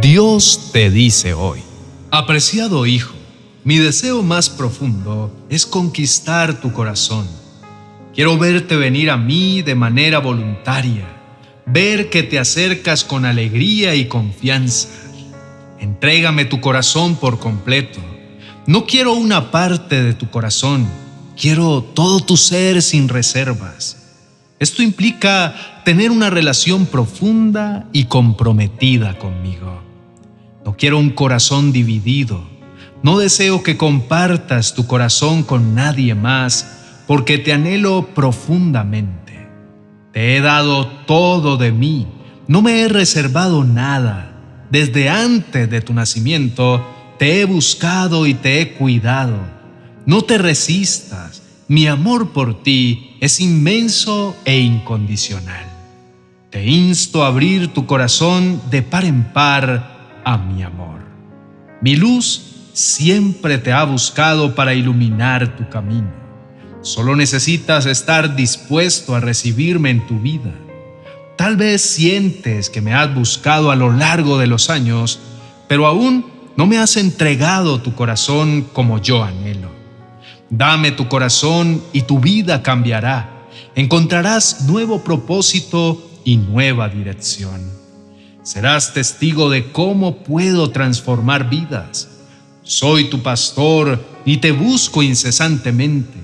Dios te dice hoy, apreciado hijo, mi deseo más profundo es conquistar tu corazón. Quiero verte venir a mí de manera voluntaria, ver que te acercas con alegría y confianza. Entrégame tu corazón por completo. No quiero una parte de tu corazón, quiero todo tu ser sin reservas. Esto implica tener una relación profunda y comprometida conmigo. No quiero un corazón dividido. No deseo que compartas tu corazón con nadie más, porque te anhelo profundamente. Te he dado todo de mí, no me he reservado nada. Desde antes de tu nacimiento te he buscado y te he cuidado. No te resistas, mi amor por ti es inmenso e incondicional. Te insto a abrir tu corazón de par en par a mi amor. Mi luz siempre te ha buscado para iluminar tu camino. Solo necesitas estar dispuesto a recibirme en tu vida. Tal vez sientes que me has buscado a lo largo de los años, pero aún no me has entregado tu corazón como yo anhelo. Dame tu corazón y tu vida cambiará. Encontrarás nuevo propósito y nueva dirección. Serás testigo de cómo puedo transformar vidas. Soy tu pastor y te busco incesantemente,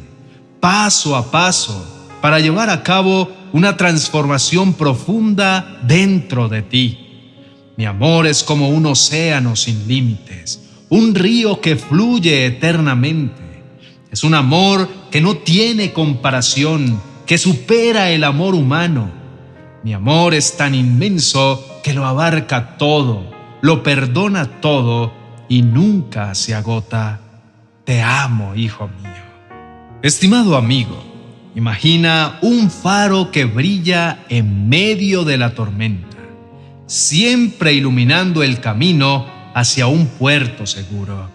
paso a paso, para llevar a cabo una transformación profunda dentro de ti. Mi amor es como un océano sin límites, un río que fluye eternamente. Es un amor que no tiene comparación, que supera el amor humano. Mi amor es tan inmenso que lo abarca todo, lo perdona todo y nunca se agota. Te amo, hijo mío. Estimado amigo, imagina un faro que brilla en medio de la tormenta, siempre iluminando el camino hacia un puerto seguro.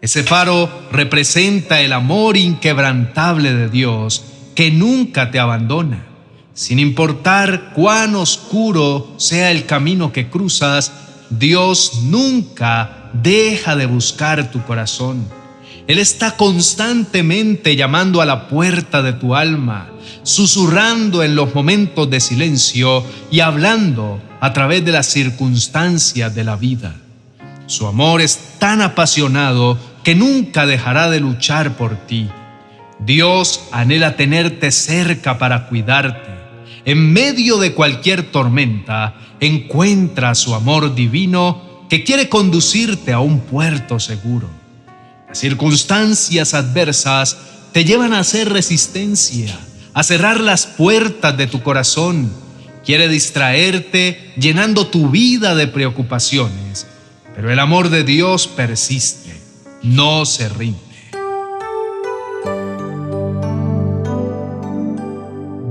Ese faro representa el amor inquebrantable de Dios que nunca te abandona sin importar cuán oscuro sea el camino que cruzas, Dios nunca deja de buscar tu corazón. Él está constantemente llamando a la puerta de tu alma, susurrando en los momentos de silencio y hablando a través de las circunstancias de la vida. Su amor es tan apasionado que nunca dejará de luchar por ti. Dios anhela tenerte cerca para cuidarte en medio de cualquier tormenta, encuentra su amor divino que quiere conducirte a un puerto seguro. Las circunstancias adversas te llevan a hacer resistencia, a cerrar las puertas de tu corazón. Quiere distraerte llenando tu vida de preocupaciones, pero el amor de Dios persiste, no se rinde.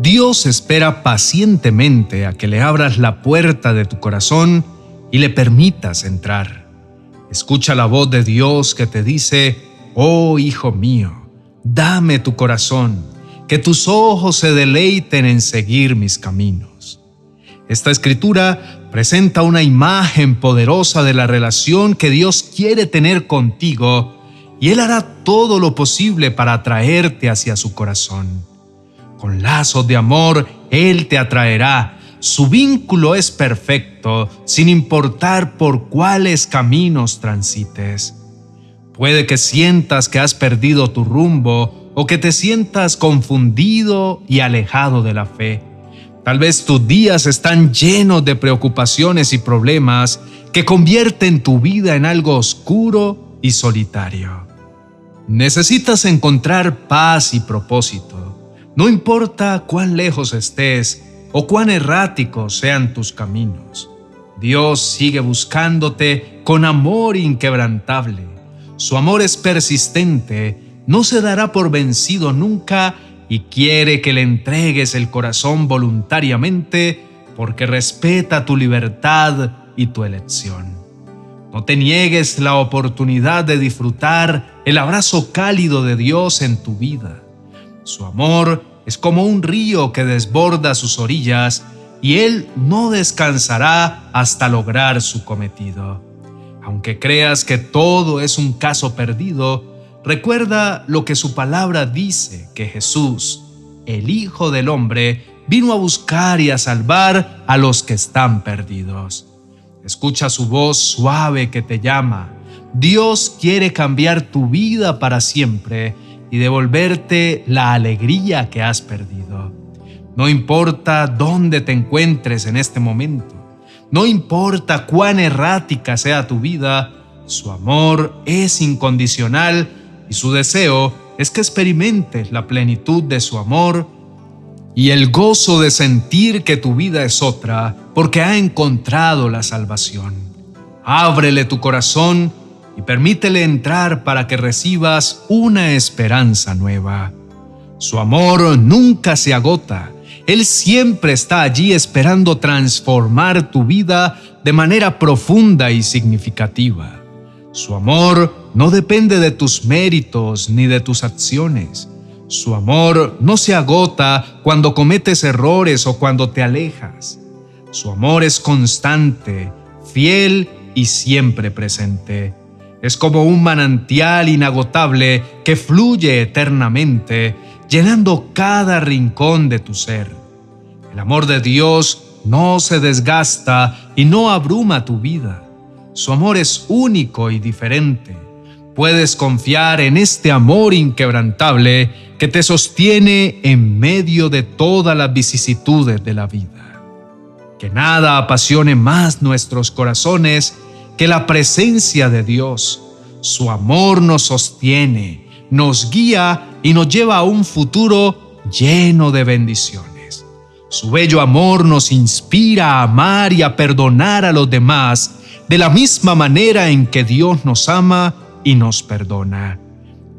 Dios espera pacientemente a que le abras la puerta de tu corazón y le permitas entrar. Escucha la voz de Dios que te dice, oh Hijo mío, dame tu corazón, que tus ojos se deleiten en seguir mis caminos. Esta escritura presenta una imagen poderosa de la relación que Dios quiere tener contigo y Él hará todo lo posible para atraerte hacia su corazón. Con lazos de amor Él te atraerá. Su vínculo es perfecto, sin importar por cuáles caminos transites. Puede que sientas que has perdido tu rumbo o que te sientas confundido y alejado de la fe. Tal vez tus días están llenos de preocupaciones y problemas que convierten tu vida en algo oscuro y solitario. Necesitas encontrar paz y propósito no importa cuán lejos estés o cuán erráticos sean tus caminos, Dios sigue buscándote con amor inquebrantable. Su amor es persistente, no se dará por vencido nunca y quiere que le entregues el corazón voluntariamente porque respeta tu libertad y tu elección. No te niegues la oportunidad de disfrutar el abrazo cálido de Dios en tu vida. Su amor es como un río que desborda sus orillas y Él no descansará hasta lograr su cometido. Aunque creas que todo es un caso perdido, recuerda lo que su palabra dice, que Jesús, el Hijo del Hombre, vino a buscar y a salvar a los que están perdidos. Escucha su voz suave que te llama. Dios quiere cambiar tu vida para siempre y devolverte la alegría que has perdido. No importa dónde te encuentres en este momento, no importa cuán errática sea tu vida, su amor es incondicional y su deseo es que experimentes la plenitud de su amor y el gozo de sentir que tu vida es otra porque ha encontrado la salvación. Ábrele tu corazón y permítele entrar para que recibas una esperanza nueva. Su amor nunca se agota. Él siempre está allí esperando transformar tu vida de manera profunda y significativa. Su amor no depende de tus méritos ni de tus acciones. Su amor no se agota cuando cometes errores o cuando te alejas. Su amor es constante, fiel y siempre presente. Es como un manantial inagotable que fluye eternamente, llenando cada rincón de tu ser. El amor de Dios no se desgasta y no abruma tu vida. Su amor es único y diferente. Puedes confiar en este amor inquebrantable que te sostiene en medio de todas las vicisitudes de la vida. Que nada apasione más nuestros corazones que la presencia de Dios, su amor nos sostiene, nos guía y nos lleva a un futuro lleno de bendiciones. Su bello amor nos inspira a amar y a perdonar a los demás de la misma manera en que Dios nos ama y nos perdona.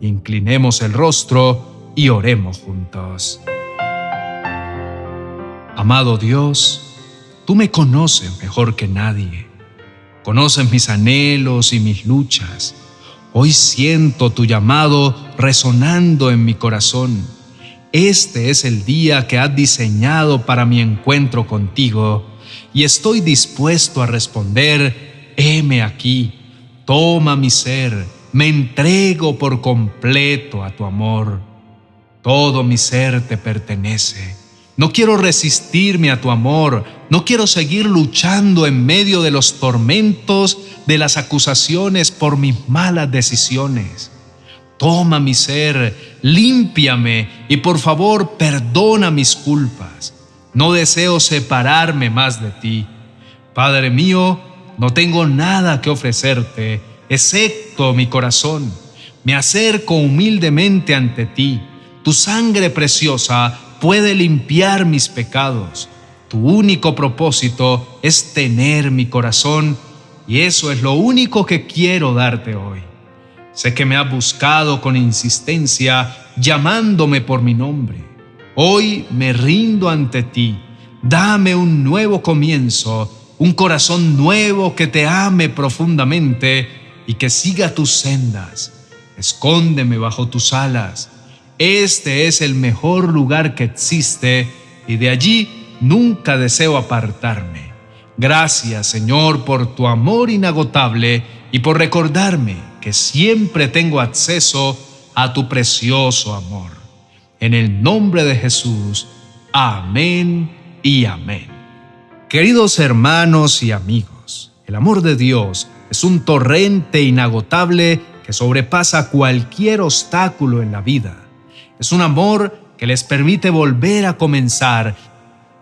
Inclinemos el rostro y oremos juntos. Amado Dios, tú me conoces mejor que nadie conoces mis anhelos y mis luchas. Hoy siento tu llamado resonando en mi corazón. Este es el día que has diseñado para mi encuentro contigo y estoy dispuesto a responder, heme aquí, toma mi ser, me entrego por completo a tu amor. Todo mi ser te pertenece no quiero resistirme a tu amor. No quiero seguir luchando en medio de los tormentos de las acusaciones por mis malas decisiones. Toma mi ser, límpiame y por favor perdona mis culpas. No deseo separarme más de ti. Padre mío, no tengo nada que ofrecerte, excepto mi corazón. Me acerco humildemente ante ti. Tu sangre preciosa puede limpiar mis pecados. Tu único propósito es tener mi corazón y eso es lo único que quiero darte hoy. Sé que me has buscado con insistencia llamándome por mi nombre. Hoy me rindo ante ti. Dame un nuevo comienzo, un corazón nuevo que te ame profundamente y que siga tus sendas. Escóndeme bajo tus alas este es el mejor lugar que existe y de allí nunca deseo apartarme. Gracias Señor por tu amor inagotable y por recordarme que siempre tengo acceso a tu precioso amor. En el nombre de Jesús, amén y amén. Queridos hermanos y amigos, el amor de Dios es un torrente inagotable que sobrepasa cualquier obstáculo en la vida es un amor que les permite volver a comenzar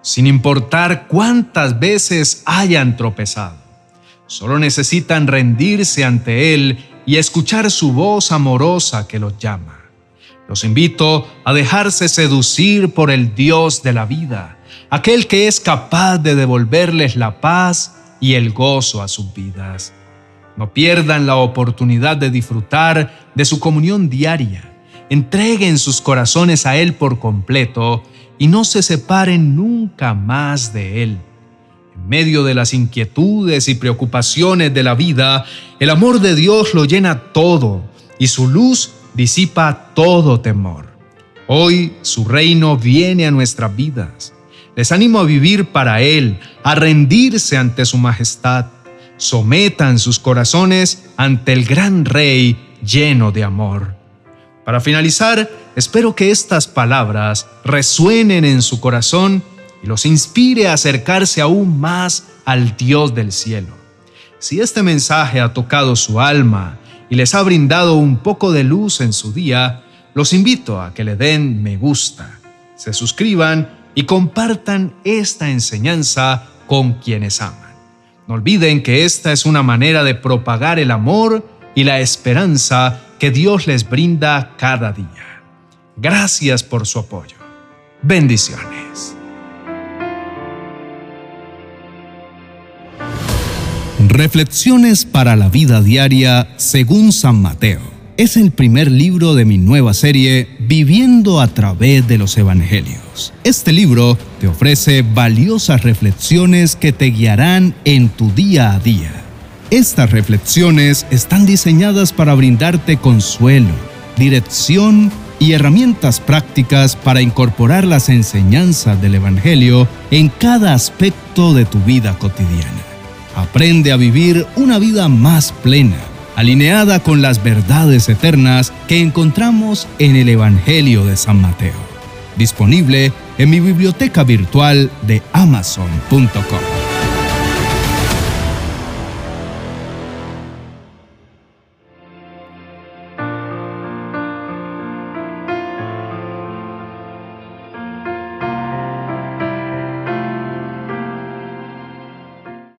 sin importar cuántas veces hayan tropezado. Solo necesitan rendirse ante Él y escuchar su voz amorosa que los llama. Los invito a dejarse seducir por el Dios de la vida, aquel que es capaz de devolverles la paz y el gozo a sus vidas. No pierdan la oportunidad de disfrutar de su comunión diaria entreguen sus corazones a Él por completo y no se separen nunca más de Él. En medio de las inquietudes y preocupaciones de la vida, el amor de Dios lo llena todo y su luz disipa todo temor. Hoy su reino viene a nuestras vidas. Les animo a vivir para Él, a rendirse ante su majestad. Sometan sus corazones ante el gran Rey lleno de amor. Para finalizar, espero que estas palabras resuenen en su corazón y los inspire a acercarse aún más al Dios del cielo. Si este mensaje ha tocado su alma y les ha brindado un poco de luz en su día, los invito a que le den me gusta, se suscriban y compartan esta enseñanza con quienes aman. No olviden que esta es una manera de propagar el amor y la esperanza que Dios les brinda cada día. Gracias por su apoyo. Bendiciones. Reflexiones para la vida diaria según San Mateo. Es el primer libro de mi nueva serie Viviendo a través de los Evangelios. Este libro te ofrece valiosas reflexiones que te guiarán en tu día a día. Estas reflexiones están diseñadas para brindarte consuelo, dirección y herramientas prácticas para incorporar las enseñanzas del Evangelio en cada aspecto de tu vida cotidiana. Aprende a vivir una vida más plena, alineada con las verdades eternas que encontramos en el Evangelio de San Mateo. Disponible en mi biblioteca virtual de amazon.com.